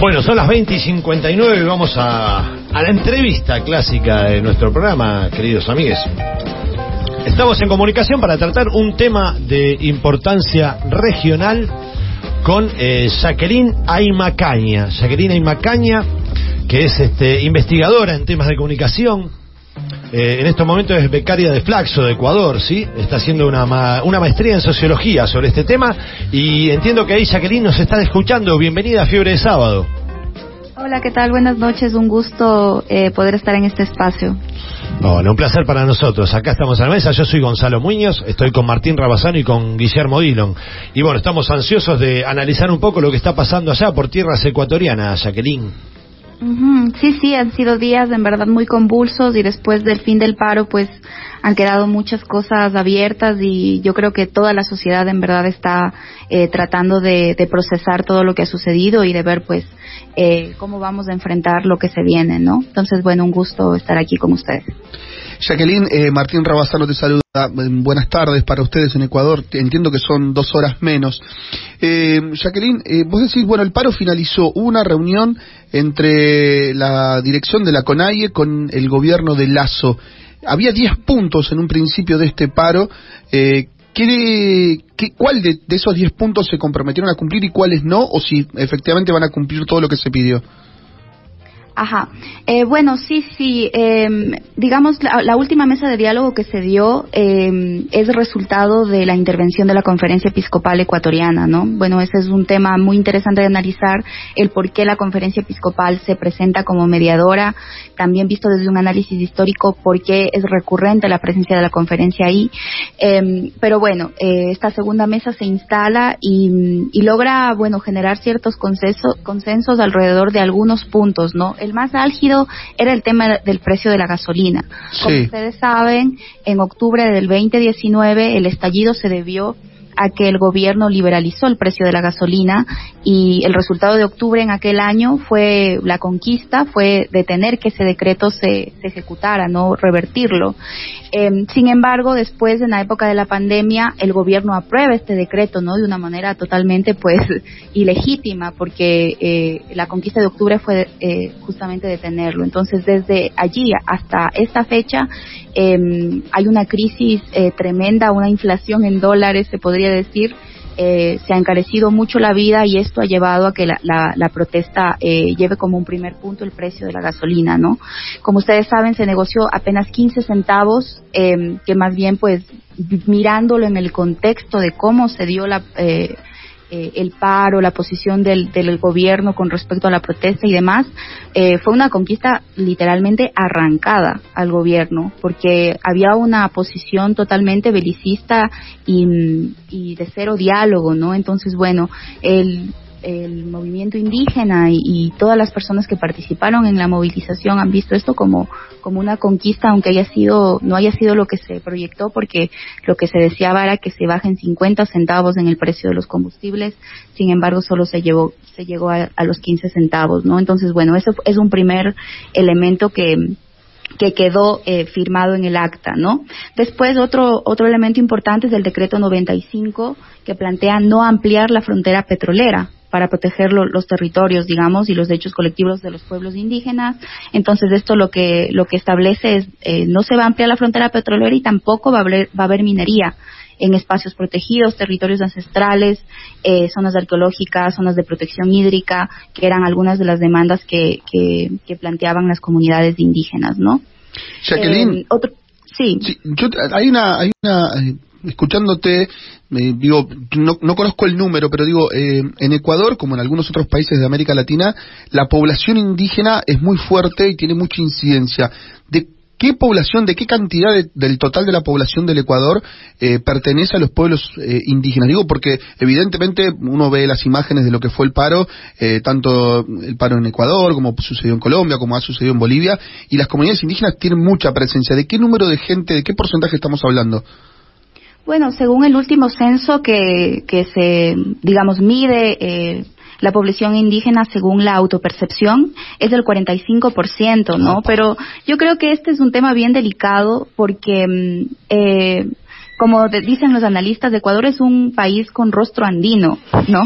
Bueno, son las 20 y 59 y vamos a, la entrevista clásica de nuestro programa, queridos amigos. Estamos en comunicación para tratar un tema de importancia regional con eh, Jacqueline Aymacaña. Jacqueline Aymacaña, que es este, investigadora en temas de comunicación. Eh, en estos momentos es becaria de Flaxo de Ecuador, ¿sí? Está haciendo una, ma- una maestría en sociología sobre este tema y entiendo que ahí Jacqueline nos está escuchando. Bienvenida a Fiebre de Sábado. Hola, ¿qué tal? Buenas noches, un gusto eh, poder estar en este espacio. Bueno, un placer para nosotros. Acá estamos a la mesa. Yo soy Gonzalo Muñoz, estoy con Martín Rabazano y con Guillermo Dillon. Y bueno, estamos ansiosos de analizar un poco lo que está pasando allá por tierras ecuatorianas, Jacqueline. Sí, sí, han sido días en verdad muy convulsos y después del fin del paro pues han quedado muchas cosas abiertas y yo creo que toda la sociedad en verdad está eh, tratando de, procesar todo lo que ha sucedido y de ver pues eh, cómo vamos a enfrentar lo que se viene, ¿no? Entonces, bueno, un gusto estar aquí con ustedes. Jacqueline, eh, Martín Rabazano te saluda. Eh, Buenas tardes para ustedes en Ecuador. Entiendo que son dos horas menos. Eh, Jacqueline, eh, vos decís, bueno, el paro finalizó. Una reunión entre la dirección de la CONAIE con el gobierno de Lazo. Había 10 puntos en un principio de este paro. Eh, ¿qué- qué- ¿Cuál de, de esos 10 puntos se comprometieron a cumplir y cuáles no? ¿O si efectivamente van a cumplir todo lo que se pidió? Ajá. Eh, bueno, sí, sí. eh, digamos, la, última mesa de diálogo que se dio eh, es resultado de la intervención de la Conferencia Episcopal Ecuatoriana, ¿no? Bueno, ese es un tema muy interesante de analizar, el por qué la Conferencia Episcopal se presenta como mediadora, también visto desde un análisis histórico por qué es recurrente la presencia de la conferencia ahí. Eh, pero bueno, eh, esta segunda mesa se instala y, y logra, bueno, generar ciertos consenso- consensos alrededor de algunos puntos, ¿no? El más álgido era el tema del precio de la gasolina. Como ustedes saben, en octubre del 2019 el estallido se debió a que el gobierno liberalizó el precio de la gasolina y el resultado de octubre en aquel año fue la conquista, fue detener que ese decreto se, se ejecutara, no revertirlo. Eh, sin embargo, después, en la época de la pandemia, el gobierno aprueba este decreto, ¿no? De una manera totalmente, pues, ilegítima, porque eh, la conquista de octubre fue eh, justamente detenerlo. Entonces, desde allí hasta esta fecha, eh, hay una crisis eh, tremenda, una inflación en dólares, se podría decir. Eh, se ha encarecido mucho la vida y esto ha llevado a que la, la, la protesta eh, lleve como un primer punto el precio de la gasolina, ¿no? Como ustedes saben, se negoció apenas 15 centavos, eh, que más bien, pues, mirándolo en el contexto de cómo se dio la, eh, el paro, la posición del, del gobierno con respecto a la protesta y demás, eh, fue una conquista literalmente arrancada al gobierno, porque había una posición totalmente belicista y, y de cero diálogo, ¿no? Entonces, bueno, el el movimiento indígena y, todas las personas que participaron en la movilización han visto esto como, como una conquista, aunque haya sido, no haya sido lo que se proyectó, porque lo que se deseaba era que se bajen 50 centavos en el precio de los combustibles, sin embargo solo se llevó, se llegó a, a los 15 centavos, ¿no? Entonces, bueno, eso es un primer elemento que, que quedó eh, firmado en el acta, ¿no? Después otro otro elemento importante es el decreto 95 que plantea no ampliar la frontera petrolera para proteger lo, los territorios, digamos, y los derechos colectivos de los pueblos indígenas. Entonces, esto lo que lo que establece es eh, no se va a ampliar la frontera petrolera y tampoco va a haber, va a haber minería en espacios protegidos, territorios ancestrales, eh, zonas arqueológicas, zonas de protección hídrica, que eran algunas de las demandas que, que, que planteaban las comunidades indígenas, ¿no? Jacqueline, Eh, otro, sí. sí, yo, hay una, hay una eh, escuchándote, eh, digo, no, no, conozco el número, pero digo, eh, en Ecuador, como en algunos otros países de América Latina, la población indígena es muy fuerte y tiene mucha incidencia. ¿De qué población, de qué cantidad de, del total de la población del Ecuador eh, pertenece a los pueblos eh, indígenas? Digo, porque evidentemente uno ve las imágenes de lo que fue el paro, eh, tanto el paro en Ecuador, como sucedió en Colombia, como ha sucedido en Bolivia, y las comunidades indígenas tienen mucha presencia. ¿De qué número de gente, de qué porcentaje estamos hablando? Bueno, según el último censo que, que se, digamos, mide eh, la población indígena según la autopercepción es del 45%, ¿no? Pero yo creo que este es un tema bien delicado porque eh, como dicen los analistas, Ecuador es un país con rostro andino, ¿no?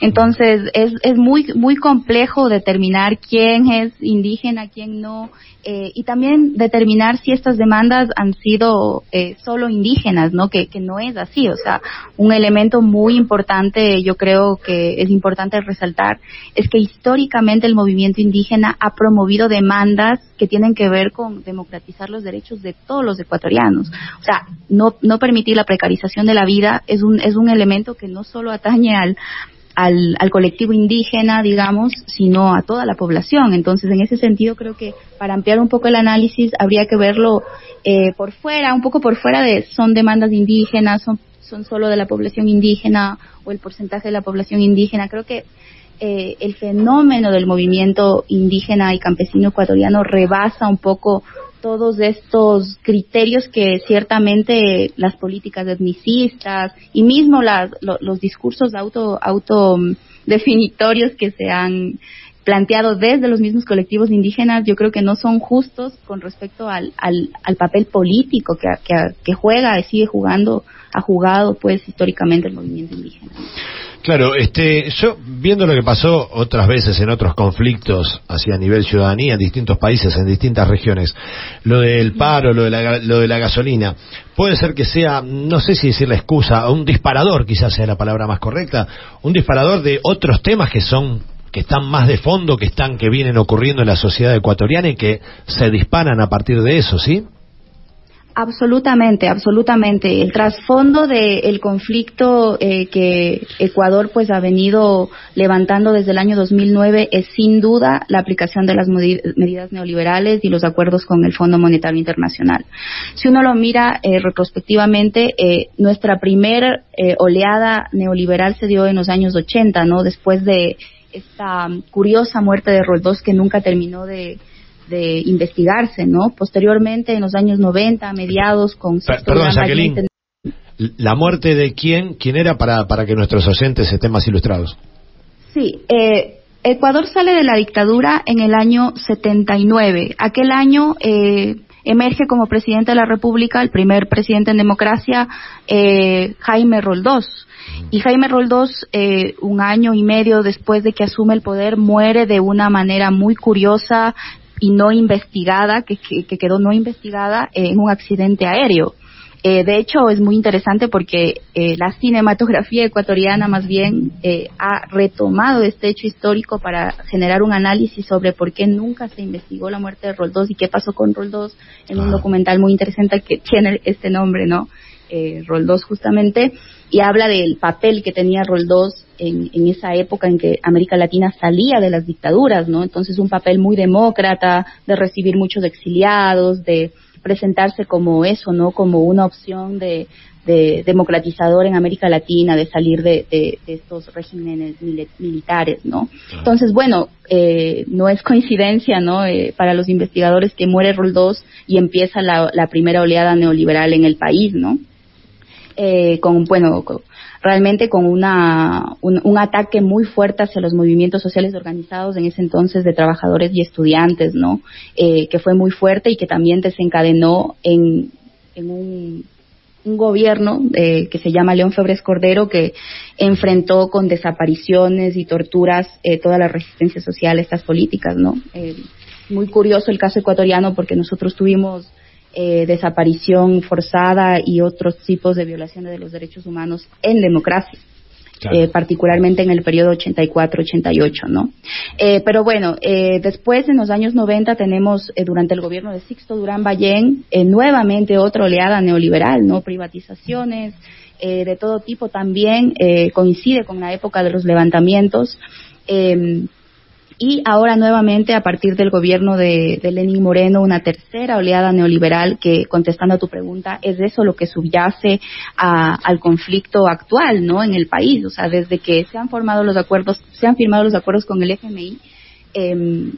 Entonces es, es muy, muy complejo determinar quién es indígena, quién no, eh, y también determinar si estas demandas han sido eh, solo indígenas, ¿no? Que, que no es así, o sea, un elemento muy importante, yo creo que es importante resaltar, es que históricamente el movimiento indígena ha promovido demandas que tienen que ver con democratizar los derechos de todos los ecuatorianos. O sea, no, no permitir la precarización de la vida es un, es un elemento que no solo atañe al, al, colectivo indígena, digamos, sino a toda la población. Entonces, en ese sentido, creo que para ampliar un poco el análisis habría que verlo eh, por fuera, un poco por fuera de son demandas indígenas, son, son solo de la población indígena o el porcentaje de la población indígena. Creo que eh, el fenómeno del movimiento indígena y campesino ecuatoriano rebasa un poco todos estos criterios que ciertamente las políticas etnicistas y mismo las, los discursos auto, auto definitorios que se han planteado desde los mismos colectivos indígenas, yo creo que no son justos con respecto al, al, al papel político que, que, que juega, sigue jugando, ha jugado pues históricamente el movimiento indígena. Claro, este, yo viendo lo que pasó otras veces en otros conflictos hacia nivel ciudadanía en distintos países, en distintas regiones, lo del paro, lo de la, lo de la gasolina, puede ser que sea, no sé si decir la excusa, un disparador quizás sea la palabra más correcta, un disparador de otros temas que son que están más de fondo, que están, que vienen ocurriendo en la sociedad ecuatoriana y que se disparan a partir de eso, ¿sí? Absolutamente, absolutamente. El trasfondo del conflicto eh, que Ecuador pues ha venido levantando desde el año 2009 es sin duda la aplicación de las medidas neoliberales y los acuerdos con el Fondo Monetario Internacional. Si uno lo mira eh, retrospectivamente, eh, nuestra primer eh, oleada neoliberal se dio en los años 80, ¿no? Después de esta curiosa muerte de Roldós que nunca terminó de de investigarse, ¿no? Posteriormente, en los años 90, mediados, con... Perdón, Jacqueline. ¿La muerte de quién? ¿Quién era para, para que nuestros oyentes estén más ilustrados? Sí, eh, Ecuador sale de la dictadura en el año 79. Aquel año eh, emerge como presidente de la República, el primer presidente en democracia, eh, Jaime Roldós. Y Jaime Roldós, eh, un año y medio después de que asume el poder, muere de una manera muy curiosa, y no investigada, que, que, quedó no investigada en un accidente aéreo. Eh, de hecho, es muy interesante porque eh, la cinematografía ecuatoriana más bien eh, ha retomado este hecho histórico para generar un análisis sobre por qué nunca se investigó la muerte de Roldós y qué pasó con Roldós en un documental muy interesante que tiene este nombre, ¿no? Eh, Roldós justamente, y habla del papel que tenía Roldós en, en, esa época en que América Latina salía de las dictaduras, ¿no? Entonces un papel muy demócrata, de recibir muchos exiliados, de presentarse como eso, ¿no? Como una opción de, de democratizador en América Latina, de salir de, de, de estos regímenes militares, ¿no? Entonces, bueno, eh, no es coincidencia, ¿no? Eh, para los investigadores que muere Roldós y empieza la, la primera oleada neoliberal en el país, ¿no? Eh, con, bueno, realmente con una, un, ataque muy fuerte hacia los movimientos sociales organizados en ese entonces de trabajadores y estudiantes, ¿no? Eh, que fue muy fuerte y que también desencadenó en, en un, un gobierno eh, que se llama León Febres Cordero que enfrentó con desapariciones y torturas eh, toda la resistencia social a estas políticas, ¿no? Eh, muy curioso el caso ecuatoriano porque nosotros tuvimos eh, desaparición forzada y otros tipos de violaciones de los derechos humanos en democracia. Claro. Eh, particularmente en el periodo 84-88, ¿no? Eh, pero bueno, eh, después en los años 90 tenemos durante el gobierno de Sixto Durán Ballén eh, nuevamente otra oleada neoliberal, ¿no? Privatizaciones eh, de todo tipo también coincide con la época de los levantamientos. Y ahora nuevamente a partir del gobierno de, de Lenín Moreno una tercera oleada neoliberal que contestando a tu pregunta es eso lo que subyace a, al conflicto actual no en el país. O sea desde que se han formado los acuerdos se han firmado los acuerdos con el FMI eh,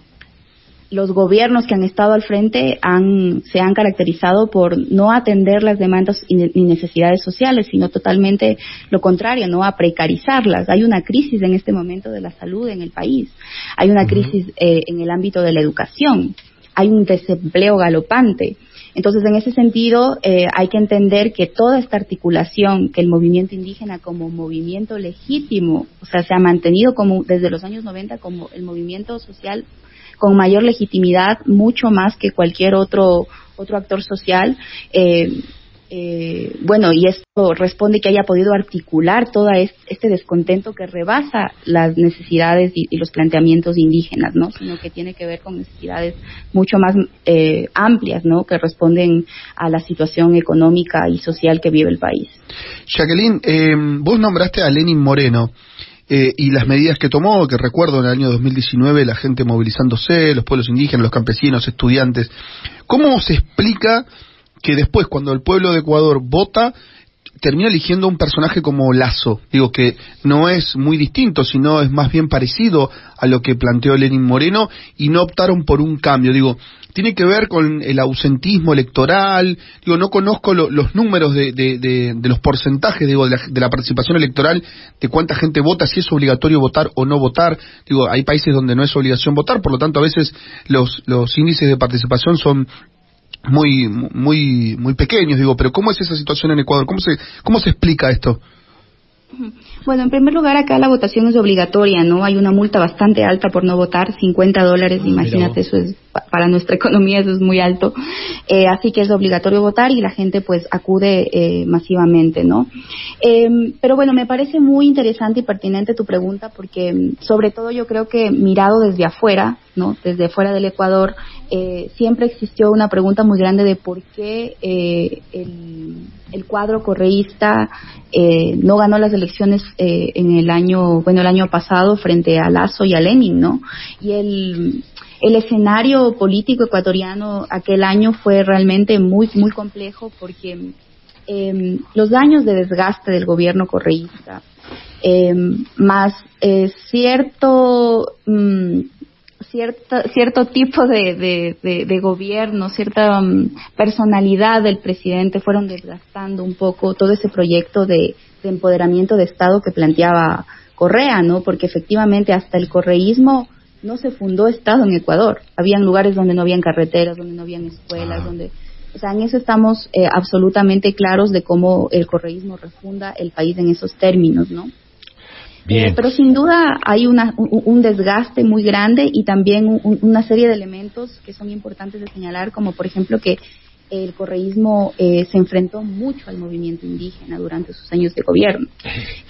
los gobiernos que han estado al frente han, se han caracterizado por no atender las demandas y necesidades sociales, sino totalmente lo contrario, no a precarizarlas. Hay una crisis en este momento de la salud en el país, hay una crisis eh, en el ámbito de la educación. hay un desempleo galopante. Entonces, en ese sentido, eh, hay que entender que toda esta articulación que el movimiento indígena como movimiento legítimo, o sea, se ha mantenido como desde los años 90 como el movimiento social con mayor legitimidad, mucho más que cualquier otro otro actor social, eh, eh, bueno, y esto responde que haya podido articular todo este descontento que rebasa las necesidades y, los planteamientos indígenas, ¿no? Sino que tiene que ver con necesidades mucho más eh, amplias, ¿no? Que responden a la situación económica y social que vive el país. Jacqueline, eh, vos nombraste a Lenin Moreno. Y las medidas que tomó, que recuerdo en el año 2019 la gente movilizándose, los pueblos indígenas, los campesinos, estudiantes. ¿Cómo se explica que después, cuando el pueblo de Ecuador vota, termina eligiendo un personaje como Lazo. Digo que no es muy distinto, sino es más bien parecido a lo que planteó Lenin Moreno y no optaron por un cambio. Digo, tiene que ver con el ausentismo electoral. Digo, no conozco los números de, de, los porcentajes, digo, de la, participación electoral, de cuánta gente vota, si es obligatorio votar o no votar. Digo, hay países donde no es obligación votar, por lo tanto, a veces los, los índices de participación son muy muy muy pequeños digo pero cómo es esa situación en Ecuador cómo se cómo se explica esto bueno, en primer lugar, acá la votación es obligatoria, ¿no? Hay una multa bastante alta por no votar, 50 dólares, ah, imagínate, eso es, para nuestra economía eso es muy alto. Eh, así que es obligatorio votar y la gente pues acude eh, masivamente, ¿no? Em, pero bueno, me parece muy interesante y pertinente tu pregunta porque sobre todo yo creo que mirado desde afuera, ¿no? Desde fuera del Ecuador, eh, siempre existió una pregunta muy grande de por qué el, el, cuadro correísta no ganó las elecciones eh, en el año, bueno, el año pasado frente a Lazo y a Lenin, ¿no? Y el, el escenario político ecuatoriano aquel año fue realmente muy, muy complejo porque em, los daños de desgaste del gobierno correísta, em, más eh, cierto mm, cierto tipo de, de, gobierno, cierta mm, personalidad del presidente fueron desgastando un poco todo ese proyecto de, empoderamiento de Estado que planteaba Correa, ¿no? Porque efectivamente hasta el correísmo no se fundó Estado en Ecuador. Habían lugares donde no habían carreteras, donde no habían escuelas, ah. donde... O sea, en eso estamos eh, absolutamente claros de cómo el correísmo refunda el país en esos términos, ¿no? Eh, pero sin duda hay una, un, desgaste muy grande y también una serie de elementos que son importantes de señalar, como por ejemplo que el correísmo eh, se enfrentó mucho al movimiento indígena durante sus años de gobierno.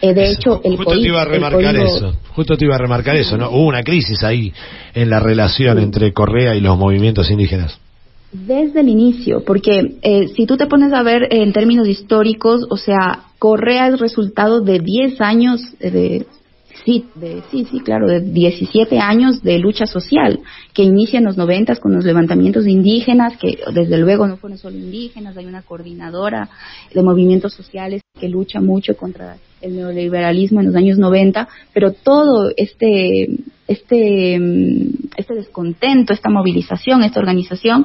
Eh, de hecho, el justo te iba a remarcar eso, justo te iba a remarcar eso, ¿no? Hubo una crisis ahí en la relación entre Correa y los movimientos indígenas. Desde el inicio, porque si tú te pones a ver en términos históricos, o sea, Correa es resultado de 10 años de sí, de, sí, sí, claro, de 17 años de lucha social que inicia en los 90 con los levantamientos indígenas, que desde luego no fueron solo indígenas, hay una coordinadora de movimientos sociales que lucha mucho contra el neoliberalismo en los años 90, pero todo este este este descontento, esta movilización, esta organización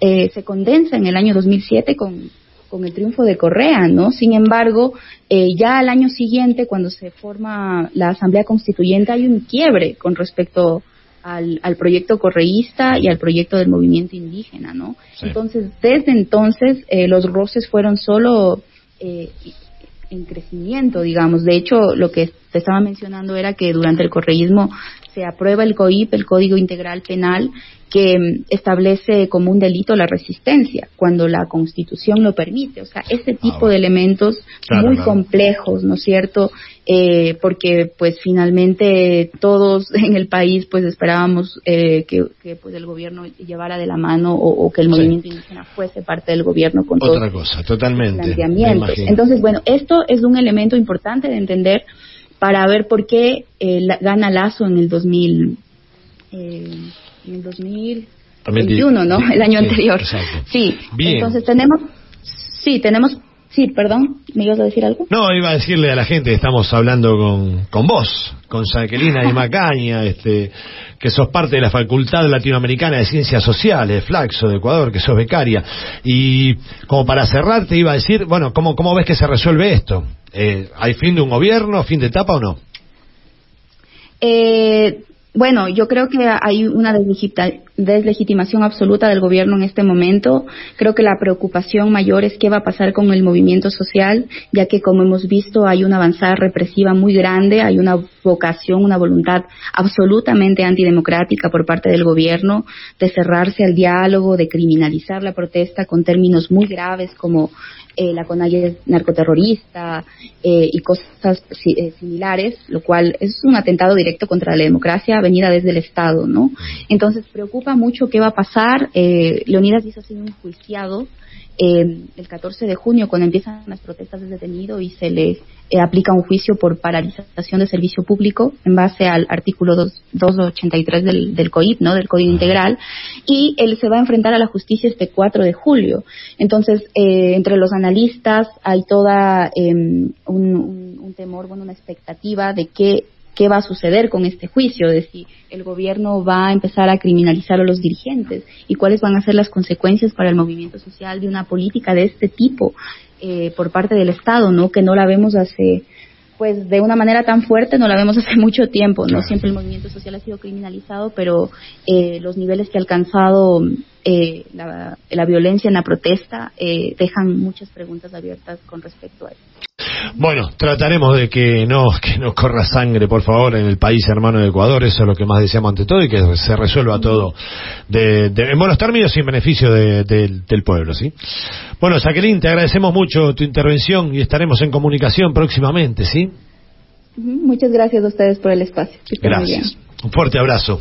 eh, se condensa en el año 2007 con con el triunfo de Correa, ¿no? Sin embargo, eh, ya al año siguiente, cuando se forma la Asamblea Constituyente, hay un quiebre con respecto al, proyecto correísta y al proyecto del movimiento indígena, ¿no? Entonces, desde entonces, eh, los roces fueron solo eh, en crecimiento, digamos. De hecho, lo que te estaba mencionando era que durante el correísmo se aprueba el COIP, el Código Integral Penal, que mm, establece como un delito la resistencia, cuando la Constitución lo permite. O sea, ese ah, tipo de elementos muy complejos, ¿no es cierto? Eh, porque, pues, finalmente todos en el país, pues, esperábamos eh, que, pues, el gobierno llevara de la mano o, que el movimiento indígena fuese parte del gobierno con Otra cosa, totalmente. Entonces, bueno, esto es un elemento importante de entender para ver por qué eh, gana Lazo en el 2000, eh, en el 2021, ¿no? El año anterior. Sí. Entonces tenemos, sí, tenemos Sí, perdón, ¿me ibas a decir algo? No, iba a decirle a la gente, estamos hablando con, con vos, con Jacqueline y Macaña, este, que sos parte de la Facultad Latinoamericana de Ciencias Sociales, Flaxo, de Ecuador, que sos becaria. Y como para cerrar, te iba a decir, bueno, ¿cómo, cómo ves que se resuelve esto? Eh, ¿Hay fin de un gobierno, fin de etapa o no? Eh, bueno, yo creo que hay una deslegitimación absoluta del gobierno en este momento. Creo que la preocupación mayor es qué va a pasar con el movimiento social, ya que como hemos visto hay una avanzada represiva muy grande, hay una vocación, una voluntad absolutamente antidemocrática por parte del gobierno de cerrarse al diálogo, de criminalizar la protesta con términos muy graves como eh, la CONAIE narcoterrorista eh, y cosas eh, similares, lo cual es un atentado directo contra la democracia venida desde el Estado, ¿no? Entonces preocupa mucho qué va a pasar. Eh, Leonidas hizo así un juiciado eh, el 14 de junio, cuando empiezan las protestas de detenido y se le eh, aplica un juicio por paralización de servicio público en base al artículo 283 del, del COIP, ¿no? del Código Integral, y él se va a enfrentar a la justicia este 4 de julio. Entonces, eh, entre los analistas hay toda un, un, un temor, bueno, una expectativa de que qué va a suceder con este juicio, de si el gobierno va a empezar a criminalizar a los dirigentes y cuáles van a ser las consecuencias para el movimiento social de una política de este tipo eh, por parte del Estado, ¿no? Que no la vemos hace pues de una manera tan fuerte no la vemos hace mucho tiempo, no siempre el movimiento social ha sido criminalizado, pero eh, los niveles que ha alcanzado eh, la, la, violencia en la protesta eh, dejan muchas preguntas abiertas con respecto a eso. Bueno, trataremos de que no, que no corra sangre, por favor, en el país hermano de Ecuador, eso es lo que más deseamos ante todo y que se resuelva todo de, de, en buenos términos y en beneficio de, del pueblo, ¿sí? Bueno, Jacqueline, te agradecemos mucho tu intervención y estaremos en comunicación próximamente, ¿sí? Muchas gracias a ustedes por el espacio. Gracias. Un fuerte abrazo.